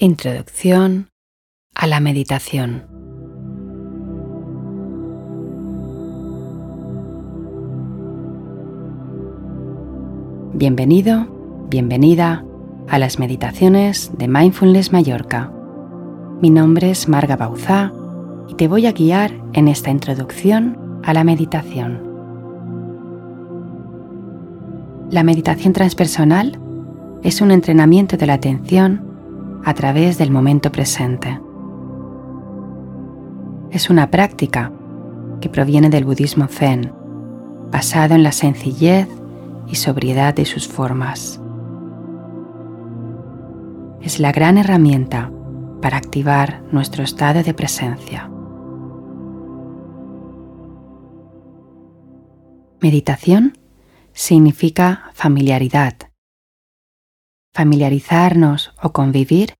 Introducción a la meditación. Bienvenido, bienvenida a las meditaciones de Mindfulness Mallorca. Mi nombre es Marga Bauzá y te voy a guiar en esta introducción a la meditación. La meditación transpersonal es un entrenamiento de la atención a través del momento presente. Es una práctica que proviene del budismo zen, basado en la sencillez y sobriedad de sus formas. Es la gran herramienta para activar nuestro estado de presencia. Meditación significa familiaridad. Familiarizarnos o convivir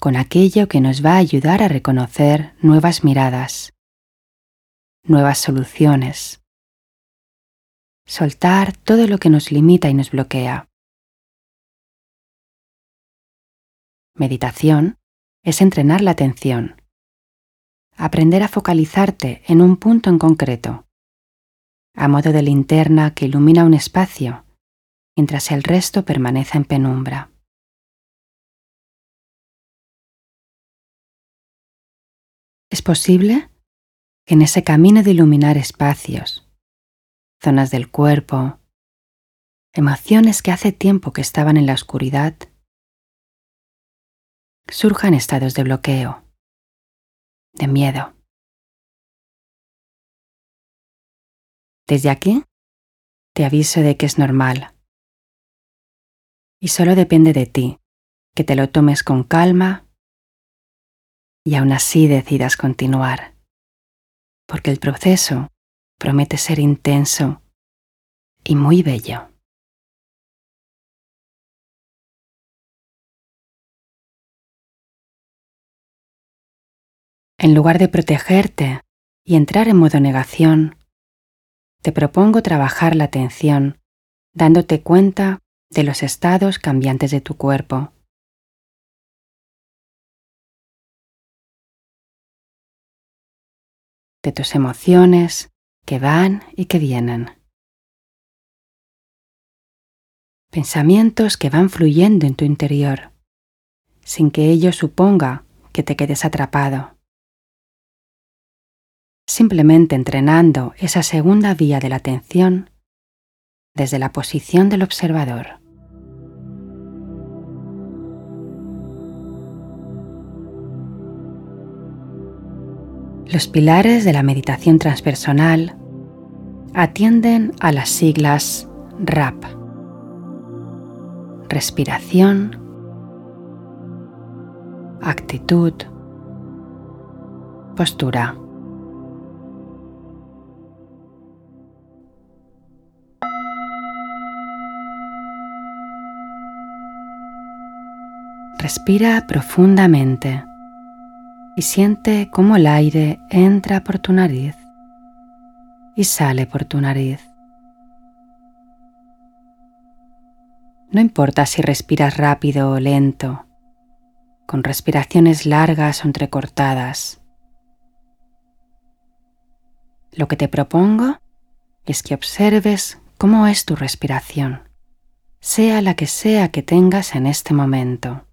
con aquello que nos va a ayudar a reconocer nuevas miradas, nuevas soluciones. Soltar todo lo que nos limita y nos bloquea. Meditación es entrenar la atención. Aprender a focalizarte en un punto en concreto a modo de linterna que ilumina un espacio, mientras el resto permanece en penumbra. Es posible que en ese camino de iluminar espacios, zonas del cuerpo, emociones que hace tiempo que estaban en la oscuridad, surjan estados de bloqueo, de miedo. Desde aquí, te aviso de que es normal. Y solo depende de ti que te lo tomes con calma y aún así decidas continuar. Porque el proceso promete ser intenso y muy bello. En lugar de protegerte y entrar en modo negación, te propongo trabajar la atención dándote cuenta de los estados cambiantes de tu cuerpo. De tus emociones que van y que vienen. Pensamientos que van fluyendo en tu interior, sin que ello suponga que te quedes atrapado simplemente entrenando esa segunda vía de la atención desde la posición del observador. Los pilares de la meditación transpersonal atienden a las siglas RAP. Respiración, actitud, postura. Respira profundamente y siente cómo el aire entra por tu nariz y sale por tu nariz. No importa si respiras rápido o lento, con respiraciones largas o entrecortadas. Lo que te propongo es que observes cómo es tu respiración, sea la que sea que tengas en este momento.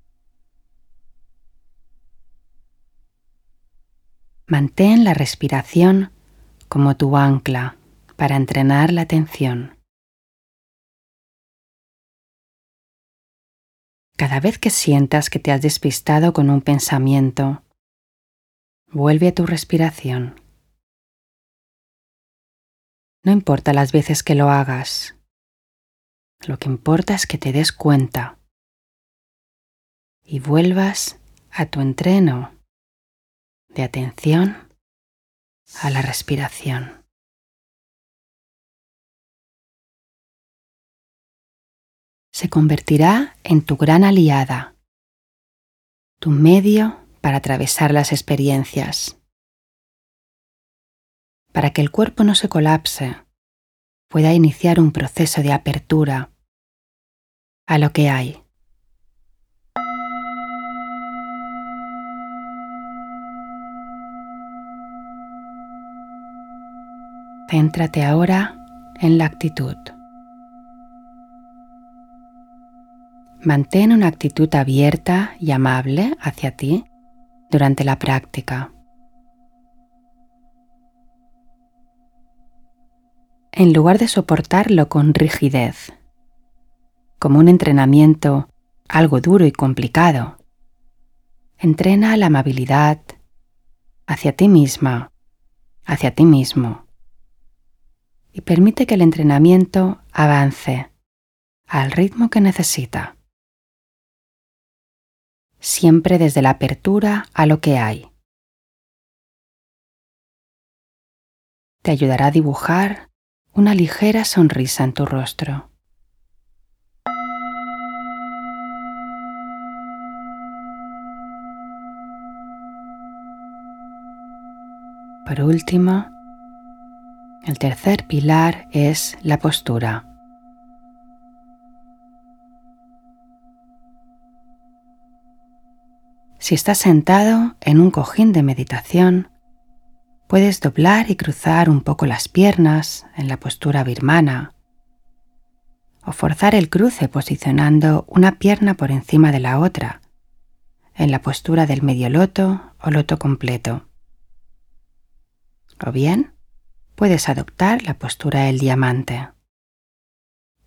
Mantén la respiración como tu ancla para entrenar la atención. Cada vez que sientas que te has despistado con un pensamiento, vuelve a tu respiración. No importa las veces que lo hagas, lo que importa es que te des cuenta y vuelvas a tu entreno de atención a la respiración. Se convertirá en tu gran aliada, tu medio para atravesar las experiencias. Para que el cuerpo no se colapse, pueda iniciar un proceso de apertura a lo que hay Céntrate ahora en la actitud. Mantén una actitud abierta y amable hacia ti durante la práctica. En lugar de soportarlo con rigidez, como un entrenamiento algo duro y complicado, entrena la amabilidad hacia ti misma, hacia ti mismo, y permite que el entrenamiento avance al ritmo que necesita siempre desde la apertura a lo que hay. Te ayudará a dibujar una ligera sonrisa en tu rostro. Por último, el tercer pilar es la postura. Si estás sentado en un cojín de meditación, puedes doblar y cruzar un poco las piernas en la postura birmana o forzar el cruce posicionando una pierna por encima de la otra en la postura del medio loto o loto completo. O bien, puedes adoptar la postura del diamante.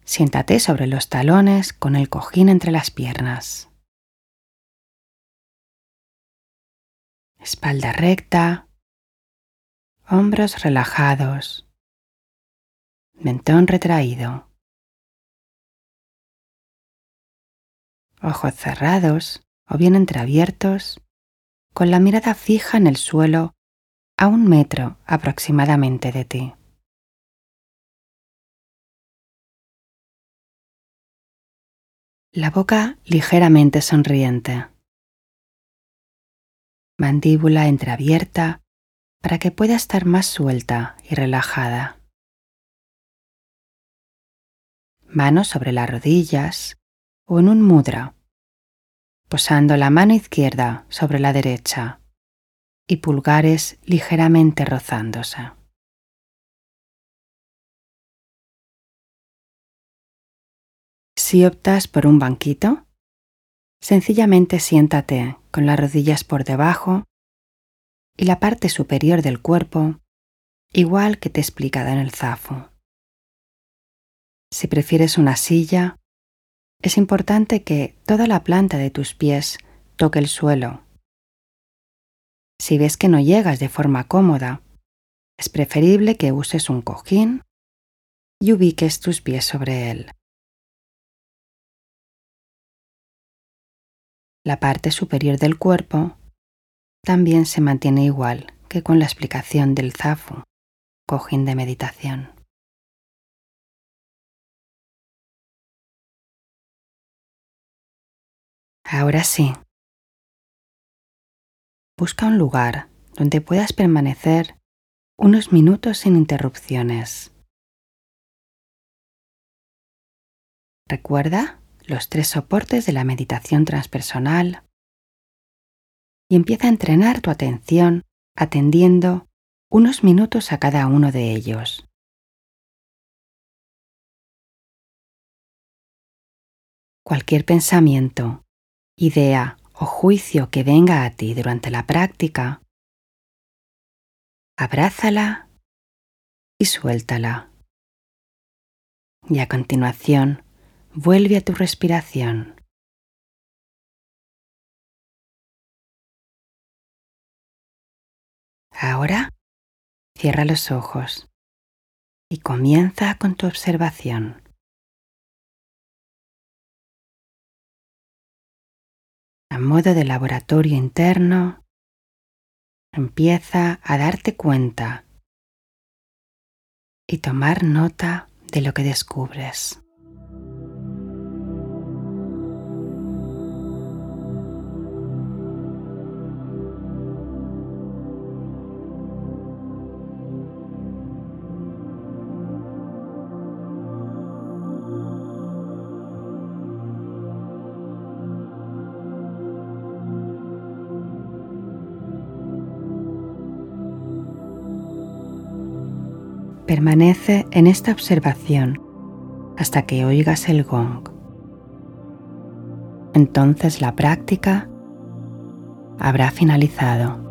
Siéntate sobre los talones con el cojín entre las piernas. espalda recta, hombros relajados, mentón retraído, ojos cerrados o bien entreabiertos, con la mirada fija en el suelo a un metro aproximadamente de ti. La boca ligeramente sonriente mandíbula entreabierta para que pueda estar más suelta y relajada. Manos sobre las rodillas o en un mudra, posando la mano izquierda sobre la derecha y pulgares ligeramente rozándose. Si optas por un banquito, sencillamente siéntate con las rodillas por debajo y la parte superior del cuerpo igual que te he explicado en el zafo. Si prefieres una silla, es importante que toda la planta de tus pies toque el suelo. Si ves que no llegas de forma cómoda, es preferible que uses un cojín y ubiques tus pies sobre él. la parte superior del cuerpo también se mantiene igual que con la explicación del zafu, cojín de meditación. Ahora sí, busca un lugar donde puedas permanecer unos minutos sin interrupciones. Recuerda los tres soportes de la meditación transpersonal y empieza a entrenar tu atención atendiendo unos minutos a cada uno de ellos. Cualquier pensamiento, idea o juicio que venga a ti durante la práctica, abrázala y suéltala. Y a continuación, Vuelve a tu respiración. Ahora cierra los ojos y comienza con tu observación. A modo de laboratorio interno, empieza a darte cuenta y tomar nota de lo que descubres. Permanece en esta observación hasta que oigas el gong. Entonces la práctica habrá finalizado.